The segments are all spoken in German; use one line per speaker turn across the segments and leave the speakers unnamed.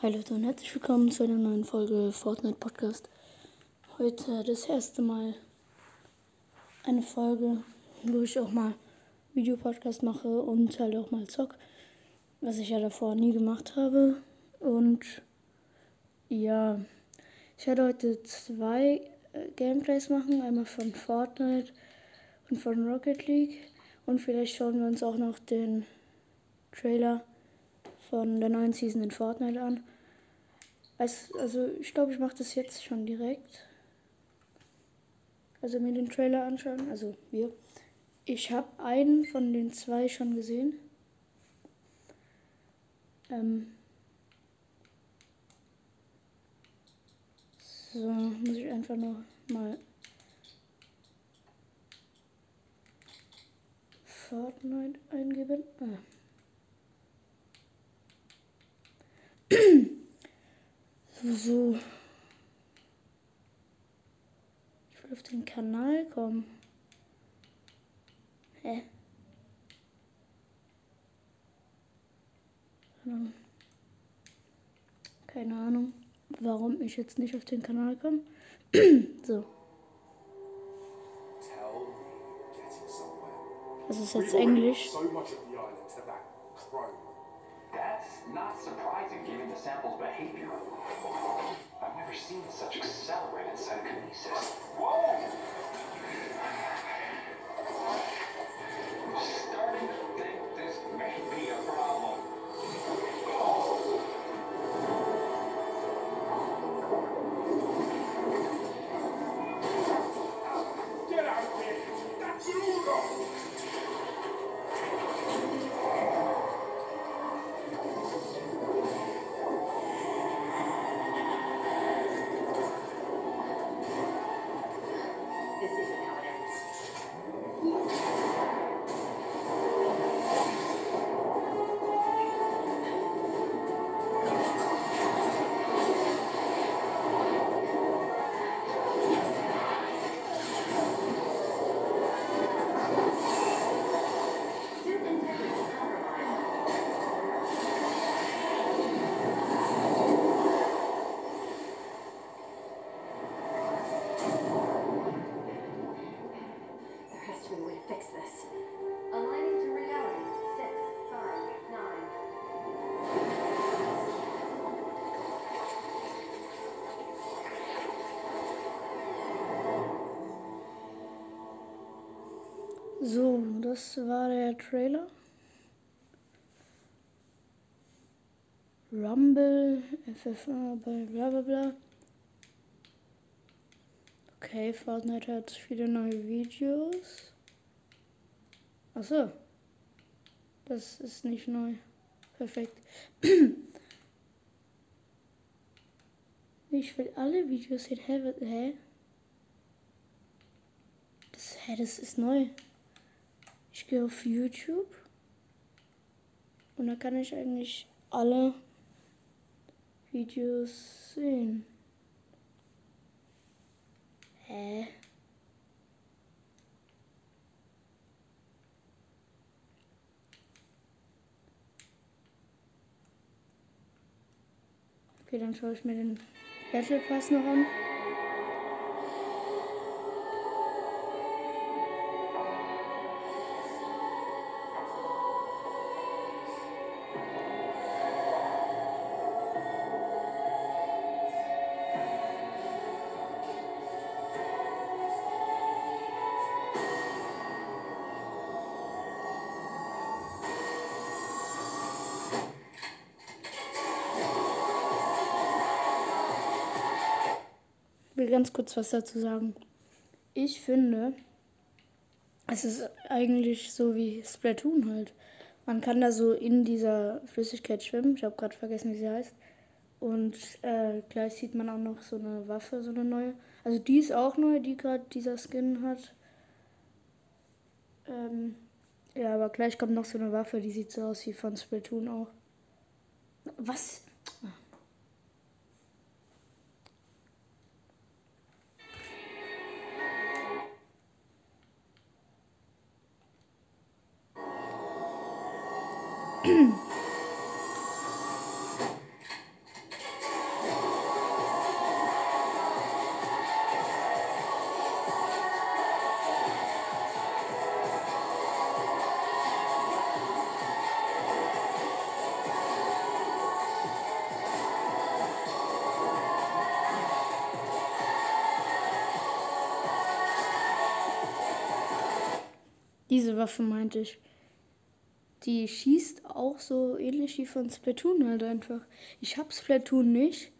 Hi Leute und herzlich willkommen zu einer neuen Folge Fortnite Podcast. Heute das erste Mal eine Folge, wo ich auch mal Videopodcast mache und halt auch mal zock, was ich ja davor nie gemacht habe. Und ja, ich werde heute zwei äh, Gameplays machen, einmal von Fortnite und von Rocket League. Und vielleicht schauen wir uns auch noch den Trailer von der neuen Season in Fortnite an. Also, ich glaube, ich mache das jetzt schon direkt. Also mir den Trailer anschauen. Also wir. Ich habe einen von den zwei schon gesehen. Ähm so, muss ich einfach noch mal Fortnite eingeben. Ah. So. Ich will auf den Kanal kommen. Hä? Keine Ahnung, warum ich jetzt nicht auf den Kanal komme. so. Das ist jetzt Englisch. Not surprising given the sample's behavior. Das war der Trailer. Rumble, FFA bla bla bla. Okay, Fortnite hat viele neue Videos. Achso. Das ist nicht neu. Perfekt. Ich will alle Videos sehen. Hä? Das, hä, das ist neu. Ich gehe auf YouTube und da kann ich eigentlich alle Videos sehen. Hä? Okay, dann schaue ich mir den Battle Pass noch an. Ganz kurz was dazu sagen. Ich finde, es ist eigentlich so wie Splatoon halt. Man kann da so in dieser Flüssigkeit schwimmen. Ich habe gerade vergessen, wie sie heißt. Und äh, gleich sieht man auch noch so eine Waffe, so eine neue. Also die ist auch neu, die gerade dieser Skin hat. Ähm, ja, aber gleich kommt noch so eine Waffe, die sieht so aus wie von Splatoon auch. Was? Waffe meinte ich. Die schießt auch so ähnlich wie von Splatoon halt einfach. Ich hab Splatoon nicht,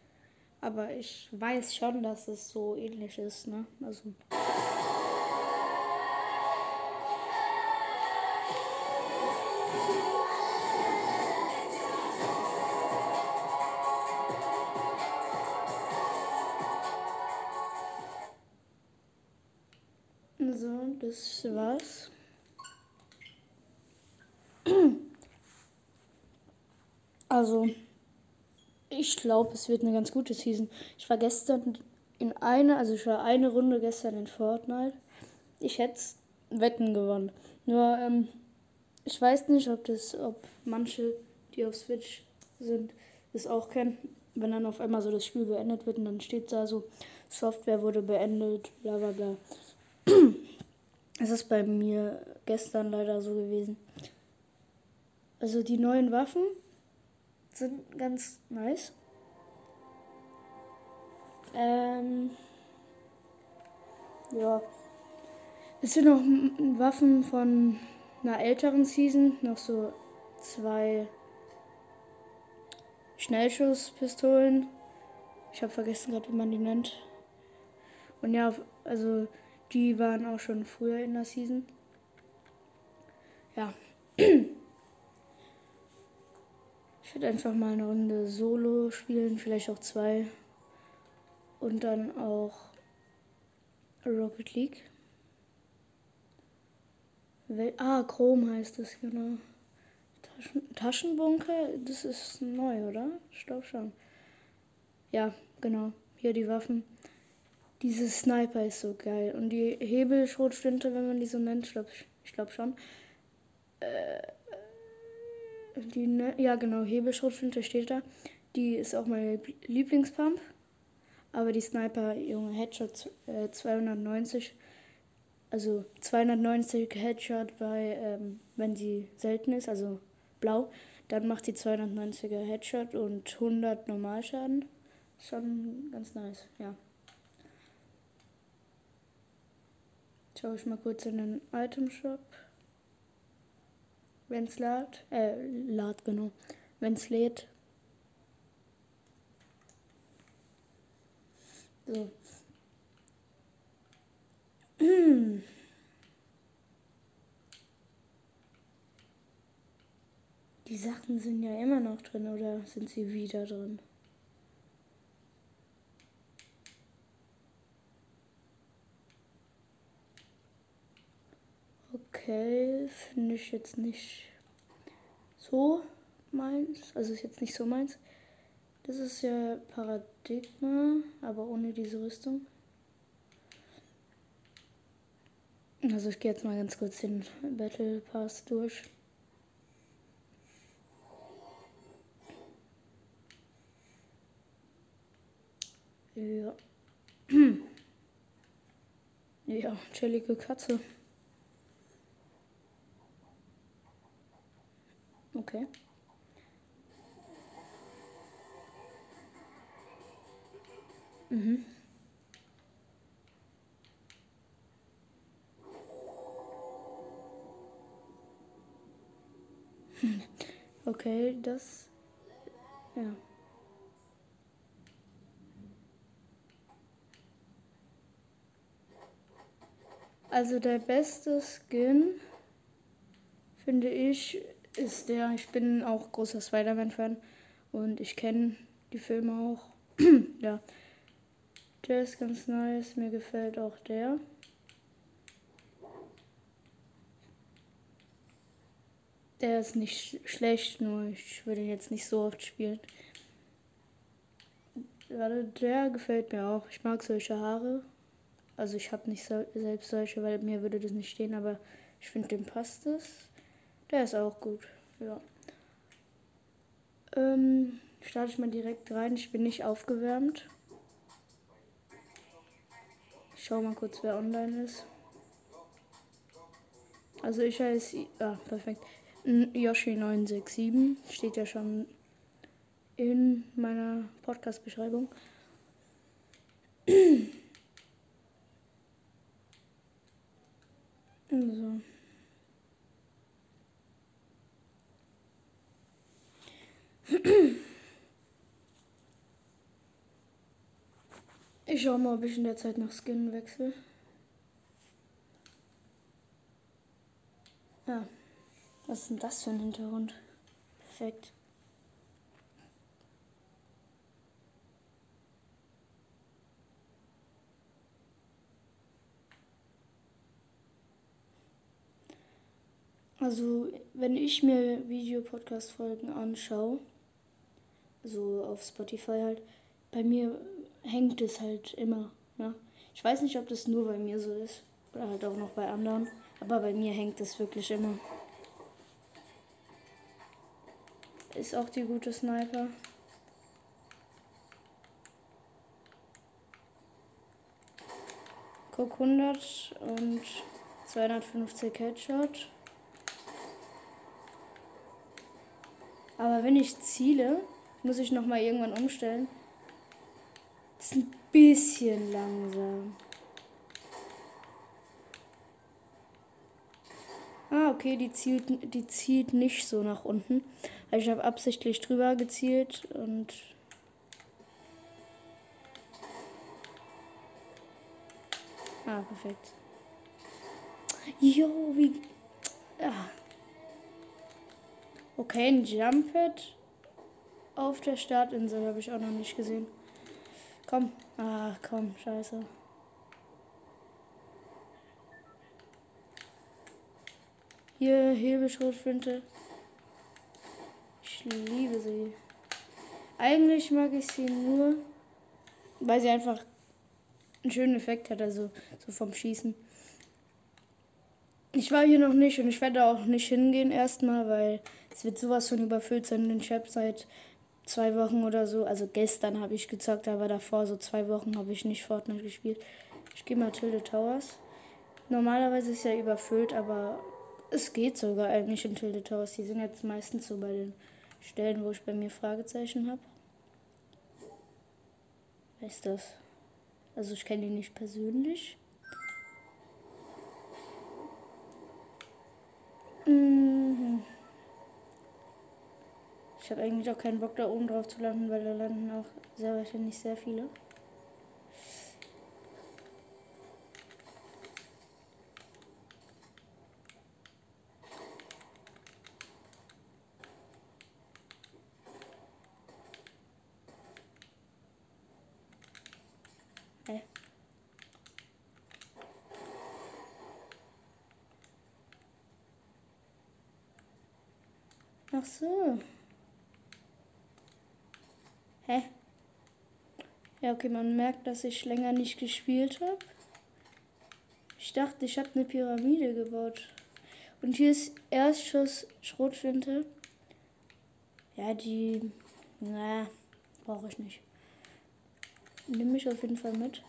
aber ich weiß schon, dass es so ähnlich ist, ne? Also. Also, ich glaube, es wird eine ganz gute Season. Ich war gestern in einer, also ich war eine Runde gestern in Fortnite. Ich hätte Wetten gewonnen. Nur, ähm, ich weiß nicht, ob das, ob manche, die auf Switch sind, das auch kennen. Wenn dann auf einmal so das Spiel beendet wird und dann steht da so, Software wurde beendet, bla bla bla. Es ist bei mir gestern leider so gewesen. Also die neuen Waffen sind ganz nice. Ähm, ja. Es sind noch Waffen von einer älteren Season, noch so zwei Schnellschusspistolen. Ich habe vergessen gerade, wie man die nennt. Und ja, also die waren auch schon früher in der Season. Ja. Ich würde einfach mal eine Runde Solo spielen, vielleicht auch zwei. Und dann auch Rocket League. Wel ah, Chrome heißt es, genau. Taschen Taschenbunker, das ist neu, oder? Ich glaube schon. Ja, genau. Hier die Waffen. Dieses Sniper ist so geil. Und die Hebelschrotflinte, wenn man die so nennt, ich glaube glaub schon. Äh, die, ne, ja genau, Hebelschrotflinte steht da. Die ist auch mein Lieblingspump. Aber die Sniper, Junge, Headshot äh, 290. Also 290 Headshot bei, ähm, wenn sie selten ist, also blau. Dann macht die 290er Headshot und 100 Normalschaden. Schon ganz nice, ja. Schau ich mal kurz in den Item Shop wenn es lädt. Äh, lad, genau. Wenn es lädt. So. Die Sachen sind ja immer noch drin oder sind sie wieder drin? Okay, finde ich jetzt nicht so meins. Also ist jetzt nicht so meins. Das ist ja Paradigma, aber ohne diese Rüstung. Also ich gehe jetzt mal ganz kurz den Battle Pass durch. Ja. ja, chillige Katze. Okay. Mhm. Okay, das. Ja. Also der beste Skin finde ich ist der, ich bin auch großer Spider-Man-Fan und ich kenne die Filme auch. ja. Der ist ganz nice, mir gefällt auch der. Der ist nicht schlecht, nur ich würde ihn jetzt nicht so oft spielen. Warte, der gefällt mir auch. Ich mag solche Haare. Also ich habe nicht so, selbst solche, weil mir würde das nicht stehen, aber ich finde, dem passt es. Der ist auch gut, ja. Ähm, starte ich mal direkt rein. Ich bin nicht aufgewärmt. Ich schau mal kurz, wer online ist. Also ich heiße, ah, perfekt. Yoshi967 steht ja schon in meiner Podcast-Beschreibung. so. Ich schau mal, ob ich in der Zeit noch Skin wechsle. Ja. Was ist denn das für ein Hintergrund? Perfekt. Also, wenn ich mir Videopodcast-Folgen anschaue, so auf Spotify halt, bei mir hängt es halt immer. Ne? Ich weiß nicht, ob das nur bei mir so ist oder halt auch noch bei anderen, aber bei mir hängt es wirklich immer. Ist auch die gute Sniper. Guck 100 und 250 Headshot. Aber wenn ich ziele, muss ich noch mal irgendwann umstellen. Das ist ein bisschen langsam. Ah, okay, die zielt, die zielt nicht so nach unten. Also ich habe absichtlich drüber gezielt und Ah, perfekt. Jo, wie. Ah. Okay, ein Jumpet auf der Startinsel habe ich auch noch nicht gesehen. Komm. Ah, komm, scheiße. Hier, Hebelschrotflinte. Ich liebe sie. Eigentlich mag ich sie nur, weil sie einfach einen schönen Effekt hat, also so vom Schießen. Ich war hier noch nicht und ich werde auch nicht hingehen erstmal, weil es wird sowas von überfüllt sein. Ich habe seit zwei Wochen oder so, also gestern habe ich gezockt, aber davor so zwei Wochen habe ich nicht Fortnite gespielt. Ich gehe mal Tilde Towers. Normalerweise ist ja überfüllt, aber es geht sogar eigentlich in Tilde Towers. Die sind jetzt meistens so bei den Stellen, wo ich bei mir Fragezeichen habe. Wer ist das? Also ich kenne ihn nicht persönlich. Mhm. Ich habe eigentlich auch keinen Bock da oben drauf zu landen, weil da landen auch sehr wahrscheinlich sehr viele. Ach so. Hä? Ja, okay, man merkt, dass ich länger nicht gespielt habe. Ich dachte, ich habe eine Pyramide gebaut. Und hier ist Erstschuss Schrotflinte. Ja, die. Na, brauche ich nicht. Nimm mich auf jeden Fall mit.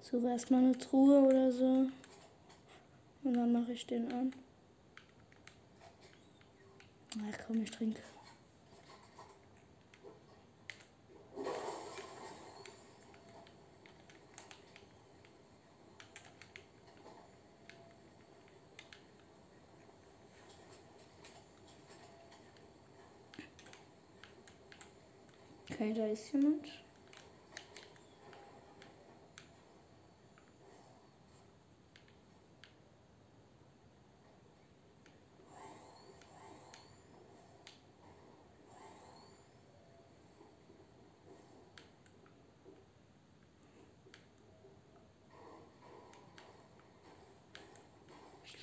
Suche erstmal eine Truhe oder so. Und dann mache ich den an. Ach komm, ich trinke. Okay, da ist jemand.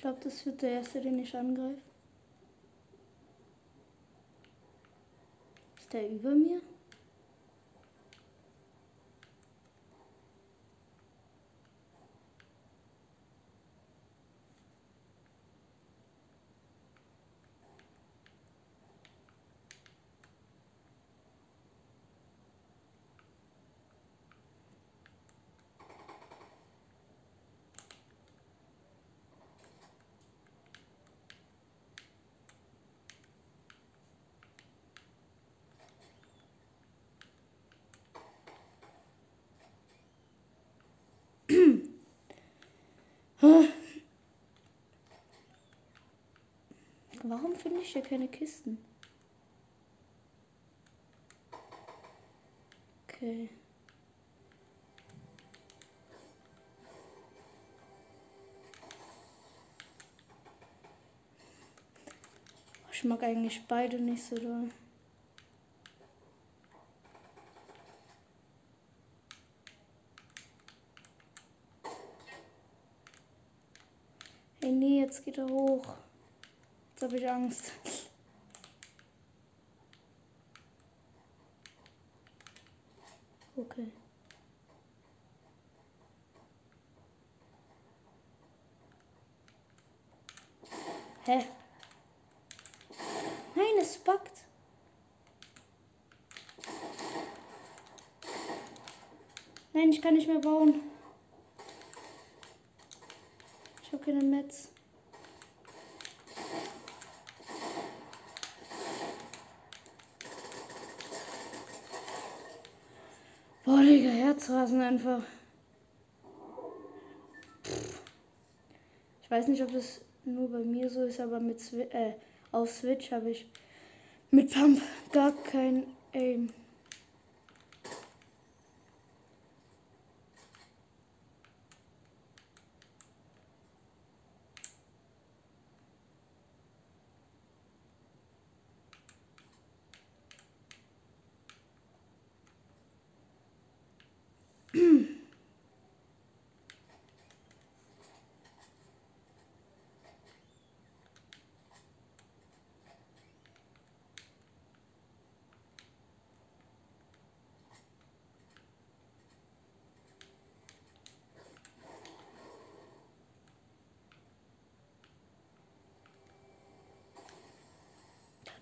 Glaube, das wird der erste, den ich angreife. Ist der über mir? Hm? Warum finde ich hier keine Kisten? Okay. Ich mag eigentlich beide nicht so doll. Habe ich Angst. Okay. Hä? Nein, es backt. Nein, ich kann nicht mehr bauen. Ich habe keine Metz. Boah, Herzrasen einfach. Ich weiß nicht, ob das nur bei mir so ist, aber mit Swi äh, auf Switch habe ich mit Pump gar kein Aim.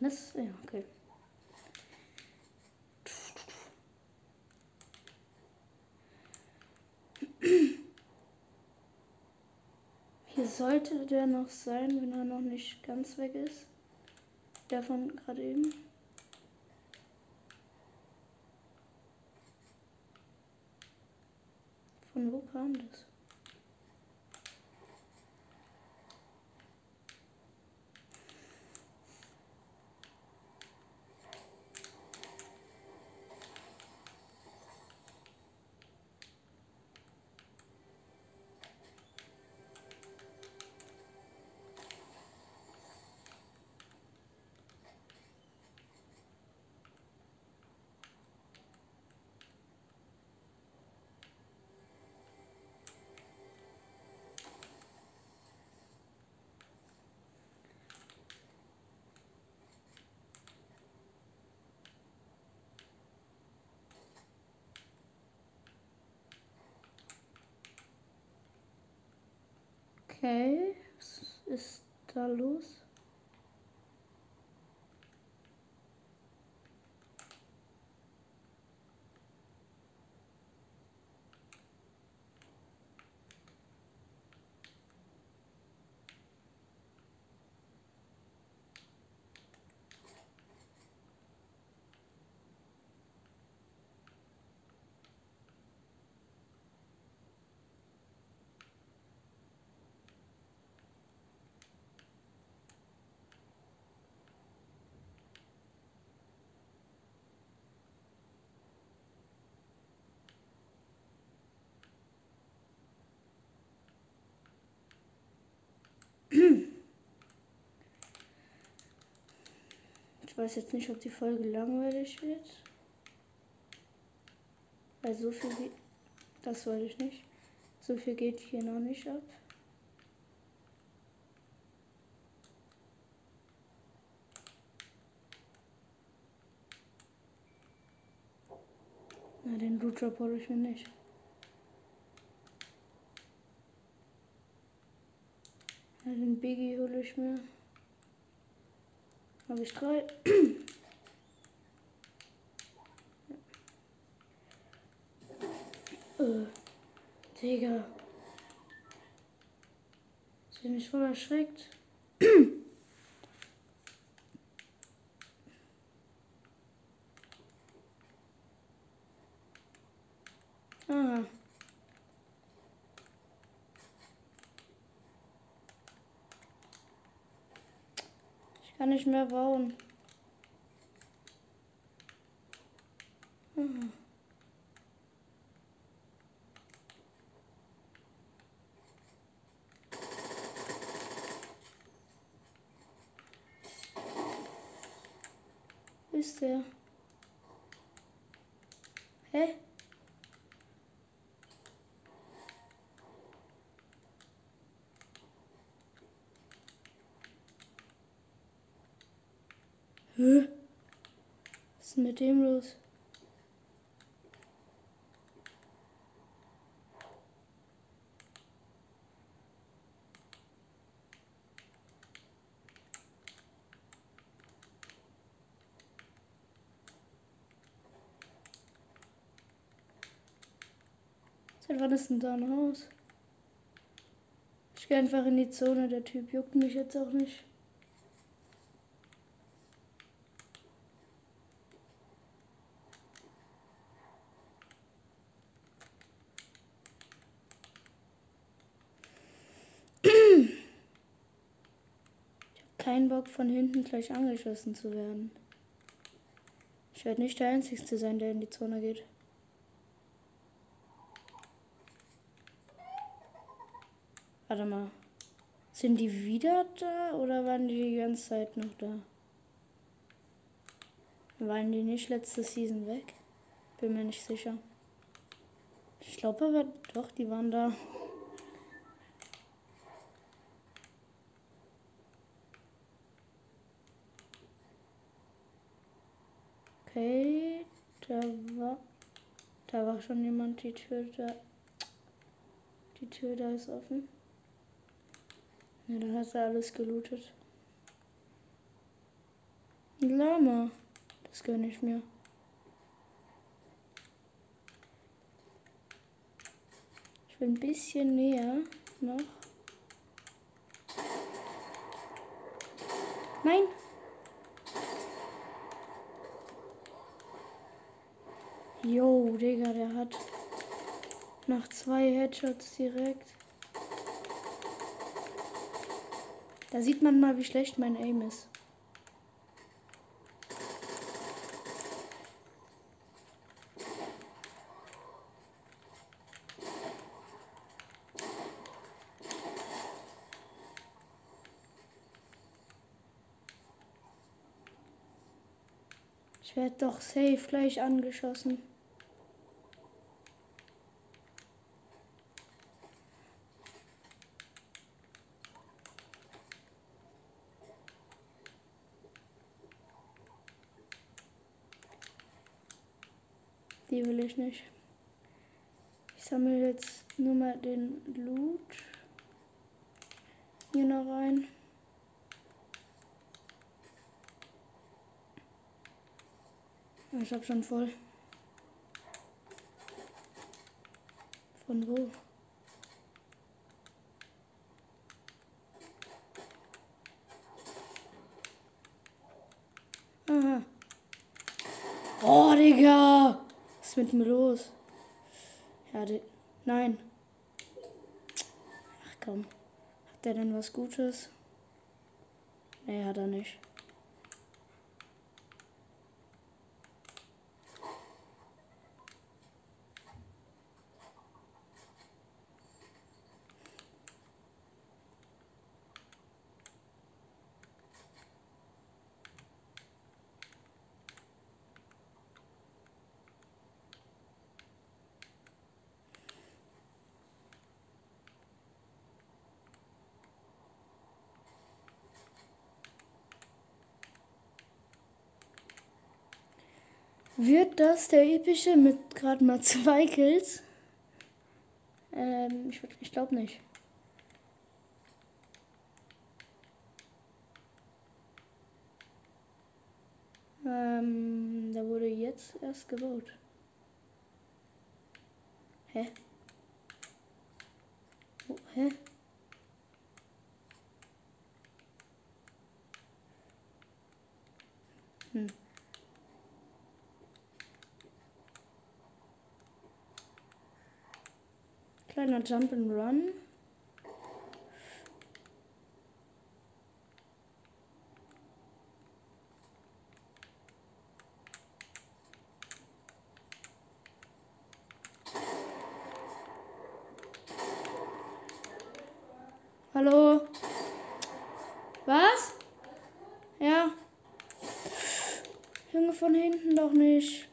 Das, ja, okay. Hier sollte der noch sein, wenn er noch nicht ganz weg ist. Der von gerade eben. Von wo kam das? Okay, was ist da los? Ich weiß jetzt nicht, ob die Folge langweilig wird. Weil so viel wie. Das weiß ich nicht. So viel geht hier noch nicht ab. Na, den Loot Drop hole ich mir nicht. Ja, den Biggie hole ich mir. Habe ich drei. äh, Digga. Bin nicht voll erschreckt. ah. kann nicht mehr bauen. Aha. ist der? Hä? Hä? Was ist mit dem los? Seit wann ist denn da ein Haus? Ich gehe einfach in die Zone, der Typ juckt mich jetzt auch nicht. keinen Bock, von hinten gleich angeschossen zu werden. Ich werde nicht der Einzige sein, der in die Zone geht. Warte mal. Sind die wieder da oder waren die die ganze Zeit noch da? Waren die nicht letzte Season weg? Bin mir nicht sicher. Ich glaube aber doch, die waren da. Okay, da war, da war schon jemand, die Tür da, die Tür da ist offen. Ja, dann hast du alles gelootet. Ein Lama, das gönne ich mir. Ich will ein bisschen näher noch. Nein! Digga, der hat nach zwei Headshots direkt. Da sieht man mal, wie schlecht mein Aim ist. Ich werde doch safe gleich angeschossen. Die will ich nicht. Ich sammle jetzt nur mal den Loot hier noch rein. Ich hab schon voll. Von wo? Aha. Oh, Digga! Mit mir los? Ja, nein. Ach komm. Hat der denn was Gutes? Nee, hat er nicht. Wird das der epische mit gerade mal zwei Kills? Ähm, ich, ich glaube nicht. Ähm, da wurde jetzt erst gebaut. Hä? mal Jump and Run. Hallo? Was? Ja. Junge, von hinten doch nicht.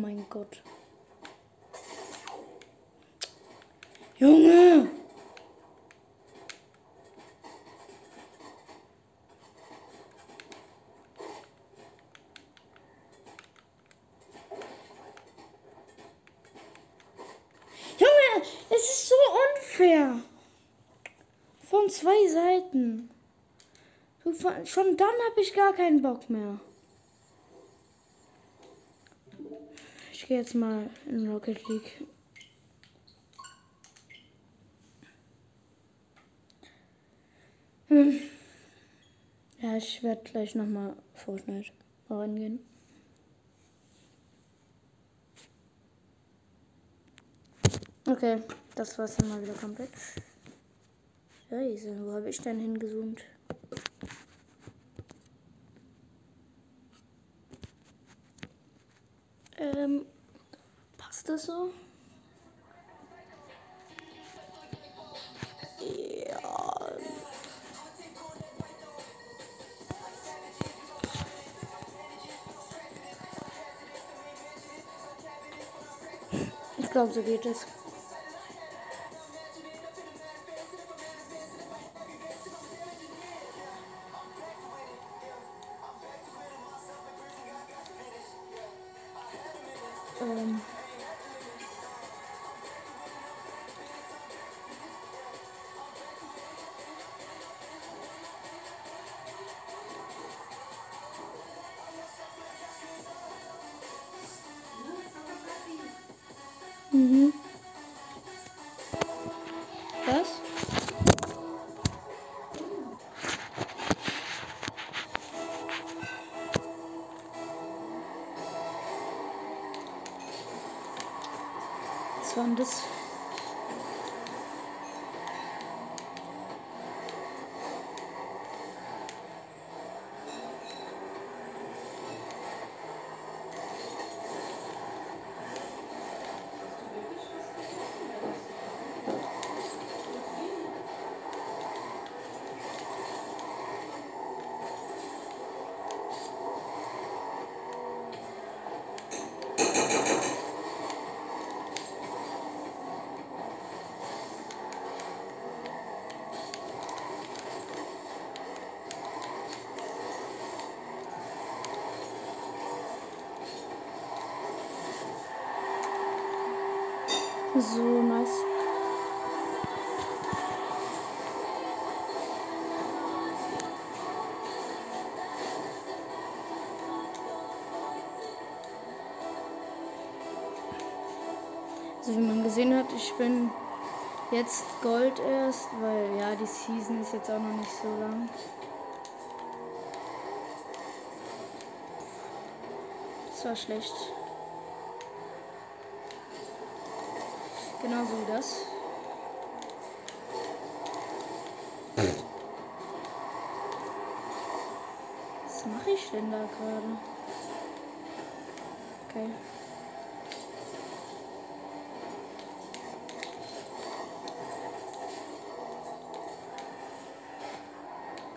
Mein Gott. Junge! Junge, es ist so unfair. Von zwei Seiten. Schon dann habe ich gar keinen Bock mehr. Ich gehe jetzt mal in Rocket League. Hm. Ja, ich werde gleich nochmal Fortnite reingehen. Okay, das war's dann mal wieder komplett. Scheiße, wo habe ich denn hingezoomt? Ähm, das so? Ich glaube, so geht es. So nice. Also wie man gesehen hat, ich bin jetzt Gold erst, weil ja, die Season ist jetzt auch noch nicht so lang. Das war schlecht. Genauso wie das. Was mache ich denn da gerade? Okay.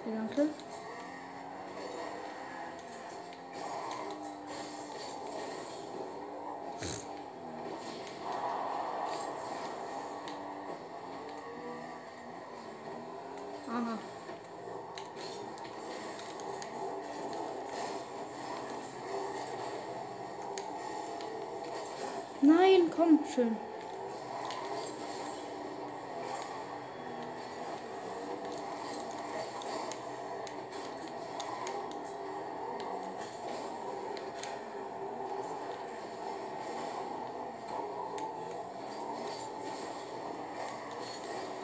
Okay, danke. Aha. Nein, komm, schön.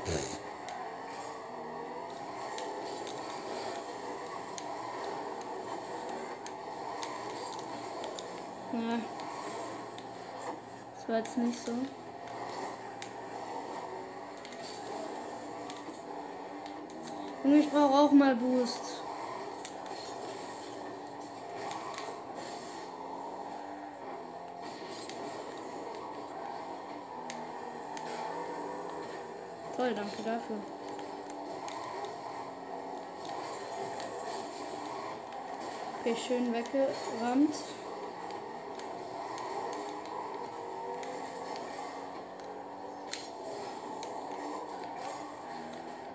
Ja. Das war jetzt nicht so. Und ich brauche auch mal Boost. Toll, danke dafür. Okay, schön weggerammt.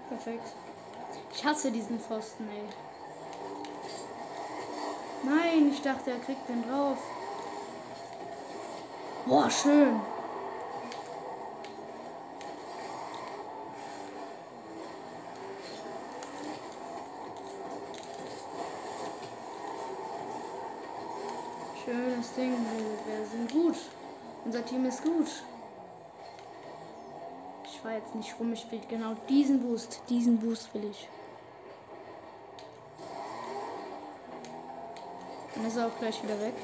Perfekt. Ich hasse diesen Pfosten, ey. Nein, ich dachte, er kriegt den drauf. Boah, schön. Ding. Wir sind gut. Unser Team ist gut. Ich war jetzt nicht rum, ich will genau diesen Boost. Diesen Boost will ich. Dann ist er auch gleich wieder weg.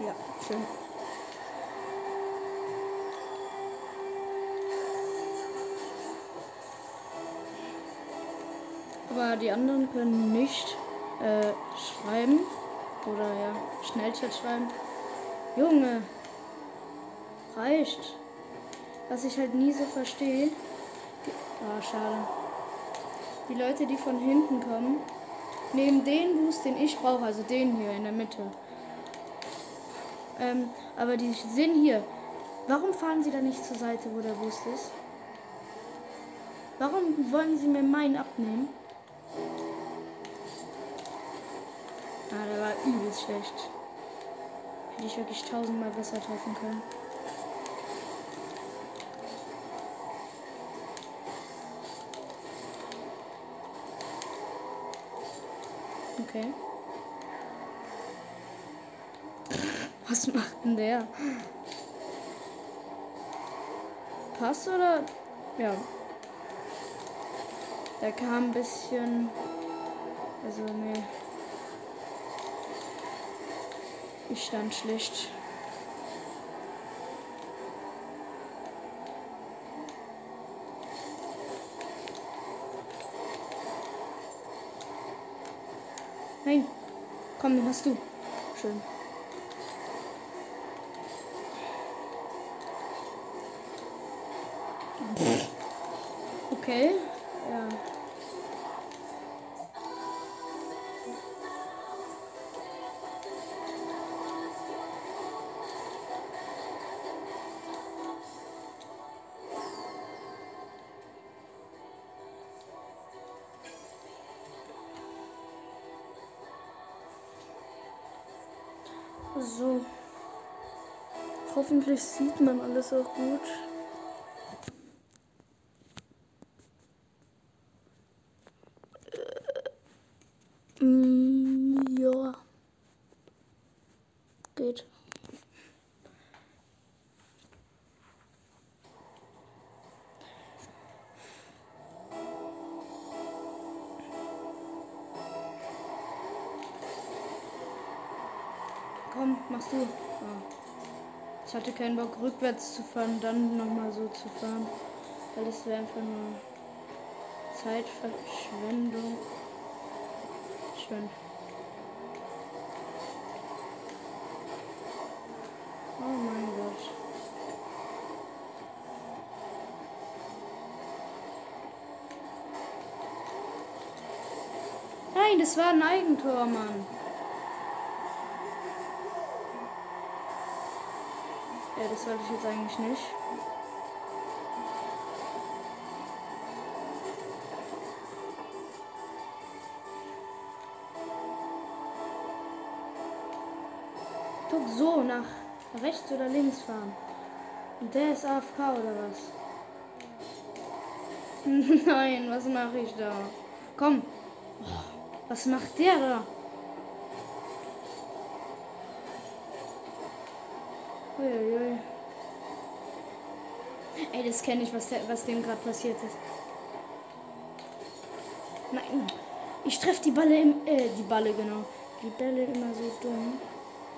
Ja, schön. Die anderen können nicht äh, schreiben. Oder ja, Schnellchat schreiben. Junge, reicht. Was ich halt nie so verstehe. Ah, schade. Die Leute, die von hinten kommen, nehmen den Boost, den ich brauche, also den hier in der Mitte. Ähm, aber die sind hier. Warum fahren sie da nicht zur Seite, wo der Boost ist? Warum wollen sie mir meinen abnehmen? Ah, der war übelst schlecht. Hätte ich wirklich tausendmal besser treffen können. Okay. Was macht denn der? Pass oder? Ja. Der kam ein bisschen. Also, nee. Ich stand schlecht. Nein. Komm, den hast du. Schön. Okay. Hoffentlich sieht man alles auch gut. Keinen Bock rückwärts zu fahren, dann nochmal so zu fahren. Weil das wäre einfach nur Zeitverschwendung. Schön. Oh mein Gott. Nein, das war ein Eigentor, Mann. Ja, das wollte ich jetzt eigentlich nicht. Guck so nach rechts oder links fahren. Und der ist AFK oder was? Nein, was mache ich da? Komm. Oh, was macht der da? Uiuiui. Ey, das kenne ich, was, was dem gerade passiert ist. Nein. Ich treffe die Balle im. Äh, die Balle, genau. Die Bälle immer so dumm.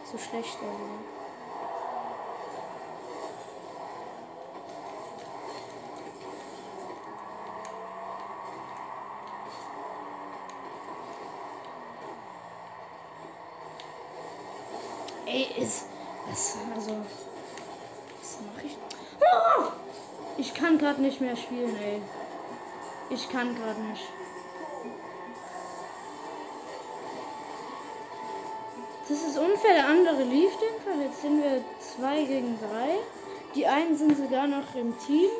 So schlecht, also. Was, also. Was mache ich? Oh! Ich kann gerade nicht mehr spielen, ey. Ich kann gerade nicht. Das ist unfair. Der andere lief den Fall. Jetzt sind wir 2 gegen 3. Die einen sind sogar noch im Team.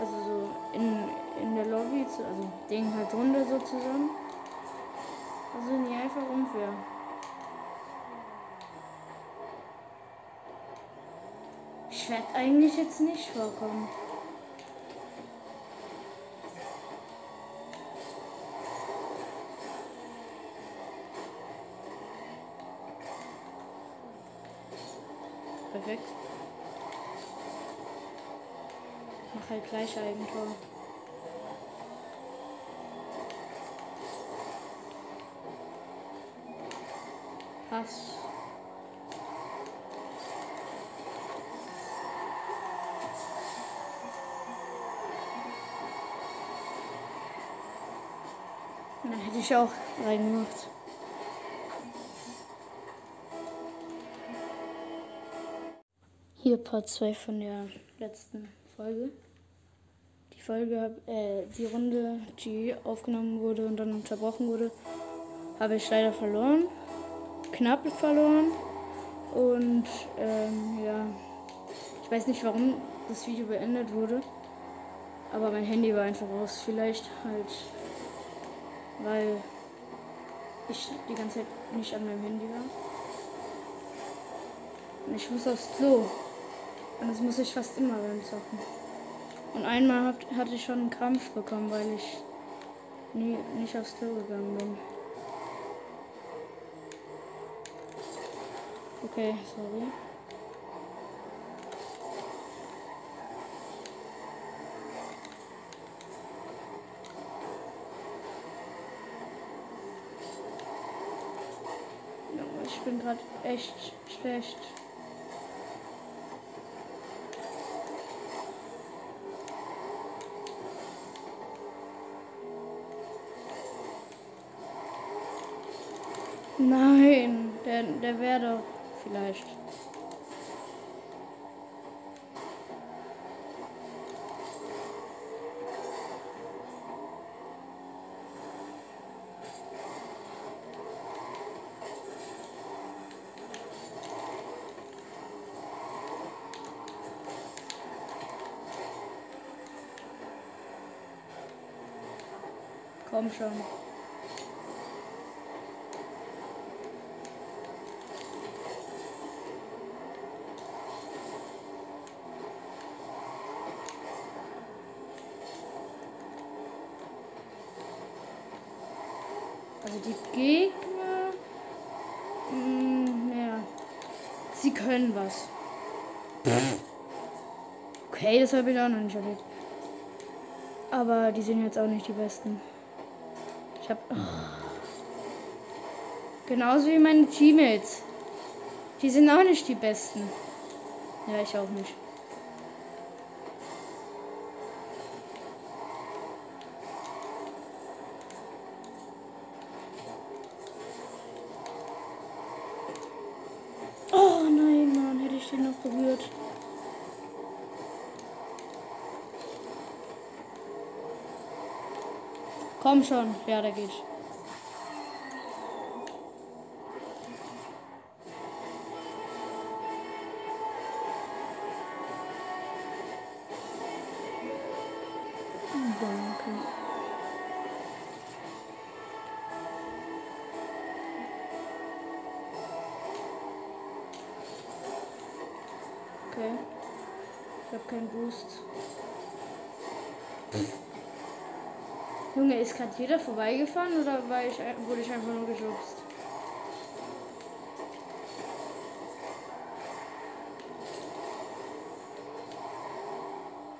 Also so in, in der Lobby, zu, also den halt drunter so zusammen. Also nie einfach unfair. Ich werde eigentlich jetzt nicht vorkommen. Perfekt. Mach halt gleich Eigentor. Pass. Dann hätte ich auch reingemacht. Hier Part 2 von der letzten Folge. Folge, äh, die Runde, die aufgenommen wurde und dann unterbrochen wurde, habe ich leider verloren. Knapp verloren. Und ähm, ja, ich weiß nicht, warum das Video beendet wurde. Aber mein Handy war einfach aus. Vielleicht halt weil ich die ganze Zeit nicht an meinem Handy war. Und ich muss aufs Klo. Und das muss ich fast immer beim Zocken. Und einmal hab, hatte ich schon einen Krampf bekommen, weil ich nie, nicht aufs Klo gegangen bin. Okay, sorry. Ich bin gerade echt schlecht. Komm schon. Also die Gegner. Mh, hm, ja. Sie können was. Okay, das habe ich auch noch nicht erlebt. Aber die sind jetzt auch nicht die besten. Habe. Oh. Genauso wie meine Teammates. Die sind auch nicht die besten. Ja, ich auch nicht. Komm schon, ja, der geht. Gerade jeder vorbeigefahren oder war ich, wurde ich einfach nur geschubst?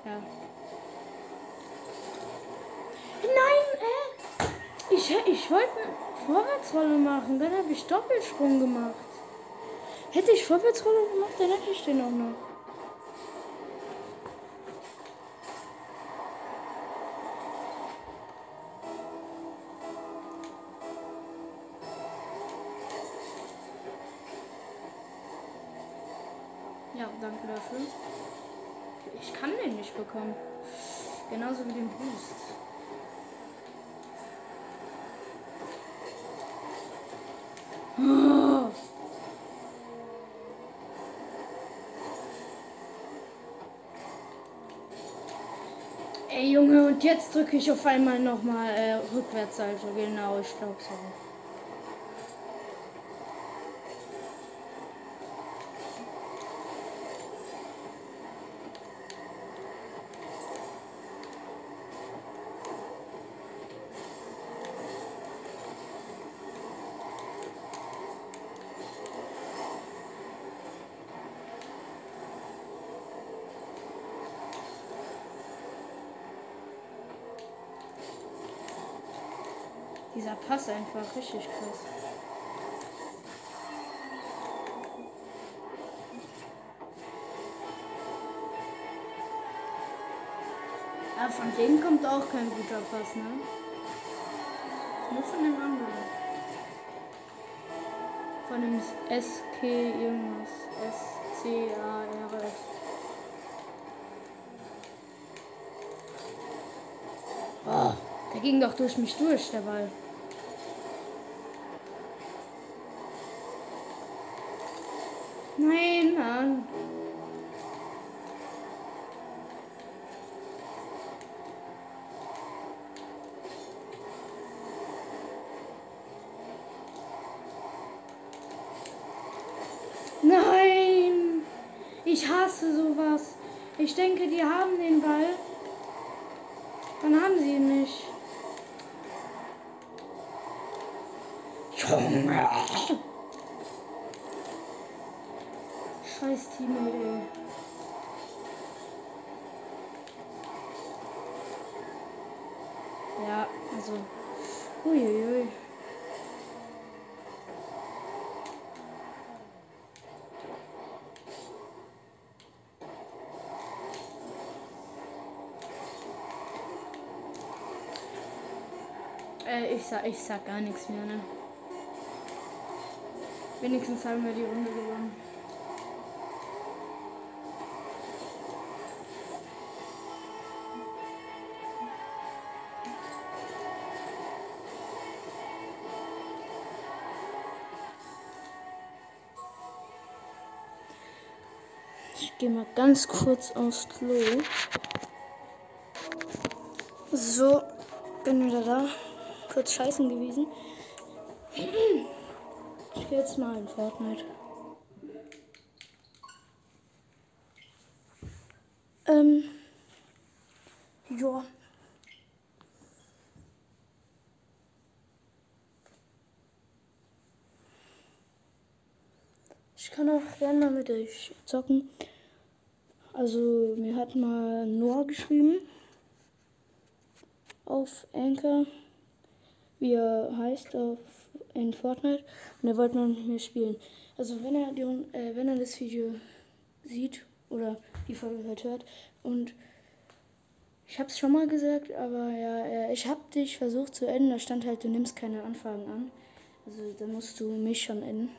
Ja. Nein, äh, ich, ich wollte eine Vorwärtsrolle machen, dann habe ich Doppelsprung gemacht. Hätte ich Vorwärtsrolle gemacht, dann hätte ich den auch noch. Genauso wie den Boost. Ey Junge, und jetzt drücke ich auf einmal nochmal äh, rückwärts, also genau, ich glaube so. Dieser Pass einfach richtig krass. Aber von dem kommt auch kein guter Pass, ne? Nur von dem anderen. Von dem SK irgendwas. S-C-A-R-F. Oh, der ging doch durch mich durch, der Ball. Nein, Mann. Nein! Ich hasse sowas. Ich denke, die haben den Ball. Dann haben sie ihn nicht. Sag, ich sag gar nichts mehr, ne? Wenigstens haben wir die Runde gewonnen. Ich gehe mal ganz kurz aufs Klo. So, bin wieder da. Kurz scheißen gewesen. Ich gehe jetzt mal in Fortnite. Ähm. Ja. Ich kann auch gerne mal mit euch zocken. Also, mir hat mal Noah geschrieben. Auf Anchor. Wie er heißt auf, in Fortnite. Und er wollte mal mit mir spielen. Also, wenn er, die, äh, wenn er das Video sieht oder die Folge hört, hört und ich habe es schon mal gesagt, aber ja, ich habe dich versucht zu enden. Da stand halt, du nimmst keine Anfragen an. Also da musst du mich schon enden.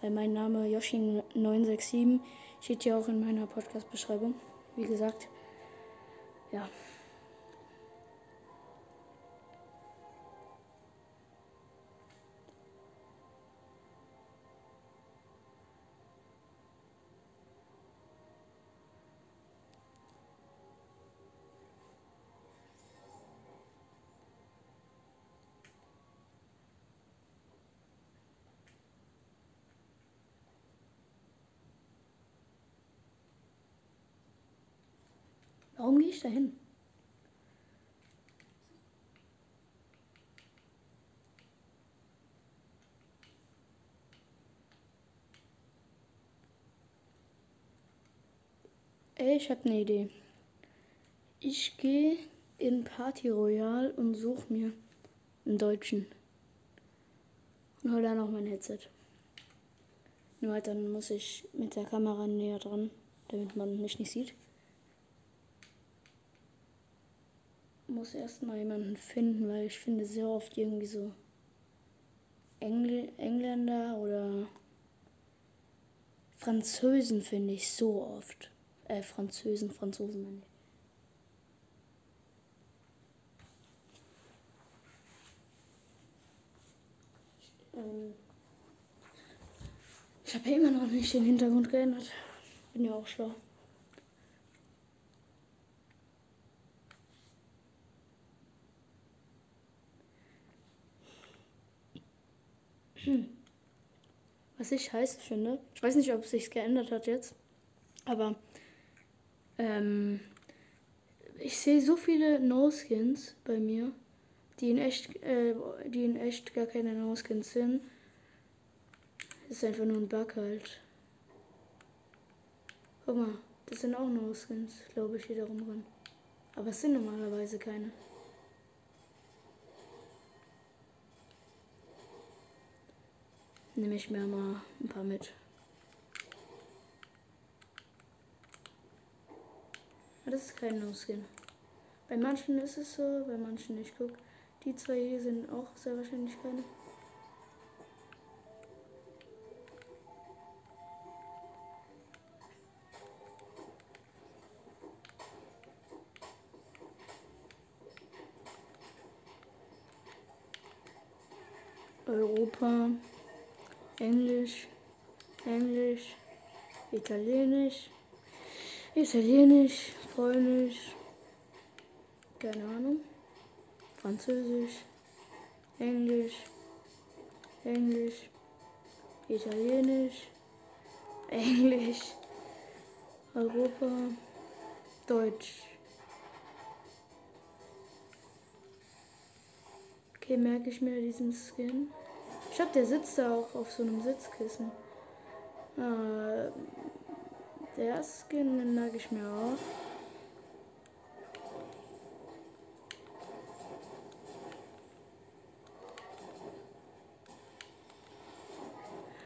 Weil mein Name Yoshi967 steht ja auch in meiner Podcast-Beschreibung. Wie gesagt, ja. Warum gehe ich da hin? Ich habe eine Idee. Ich gehe in Party Royale und suche mir einen Deutschen. Und hol dann auch mein Headset. Nur halt dann muss ich mit der Kamera näher dran, damit man mich nicht sieht. Muss erstmal jemanden finden, weil ich finde sehr oft irgendwie so Engl Engländer oder Französen finde ich so oft. Äh, Französen, Franzosen meine ich. Ähm, ich habe immer noch nicht den Hintergrund geändert. Bin ja auch schlau. Was ich scheiße finde, ich weiß nicht, ob es sich geändert hat jetzt, aber ähm, ich sehe so viele No-Skins bei mir, die in echt, äh, die in echt gar keine No-Skins sind. Das ist einfach nur ein Bug halt. Guck mal, das sind auch No-Skins, glaube ich, wiederum drin. Aber es sind normalerweise keine. Nehme ich mir mal ein paar mit. Das ist kein No-Skin. Bei manchen ist es so, bei manchen nicht. Guck, die zwei hier sind auch sehr wahrscheinlich keine. Europa. Englisch, Englisch, Italienisch, Italienisch, Polnisch, keine Ahnung, Französisch, Englisch, Englisch, Italienisch, Englisch, Europa, Deutsch. Okay, merke ich mir diesen Skin. Ich glaube, der sitzt da auch auf so einem Sitzkissen. Äh, der Skin mag ich mir auch.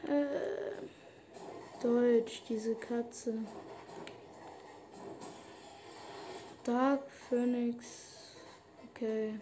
Äh, Deutsch, diese Katze. Dark Phoenix. Okay.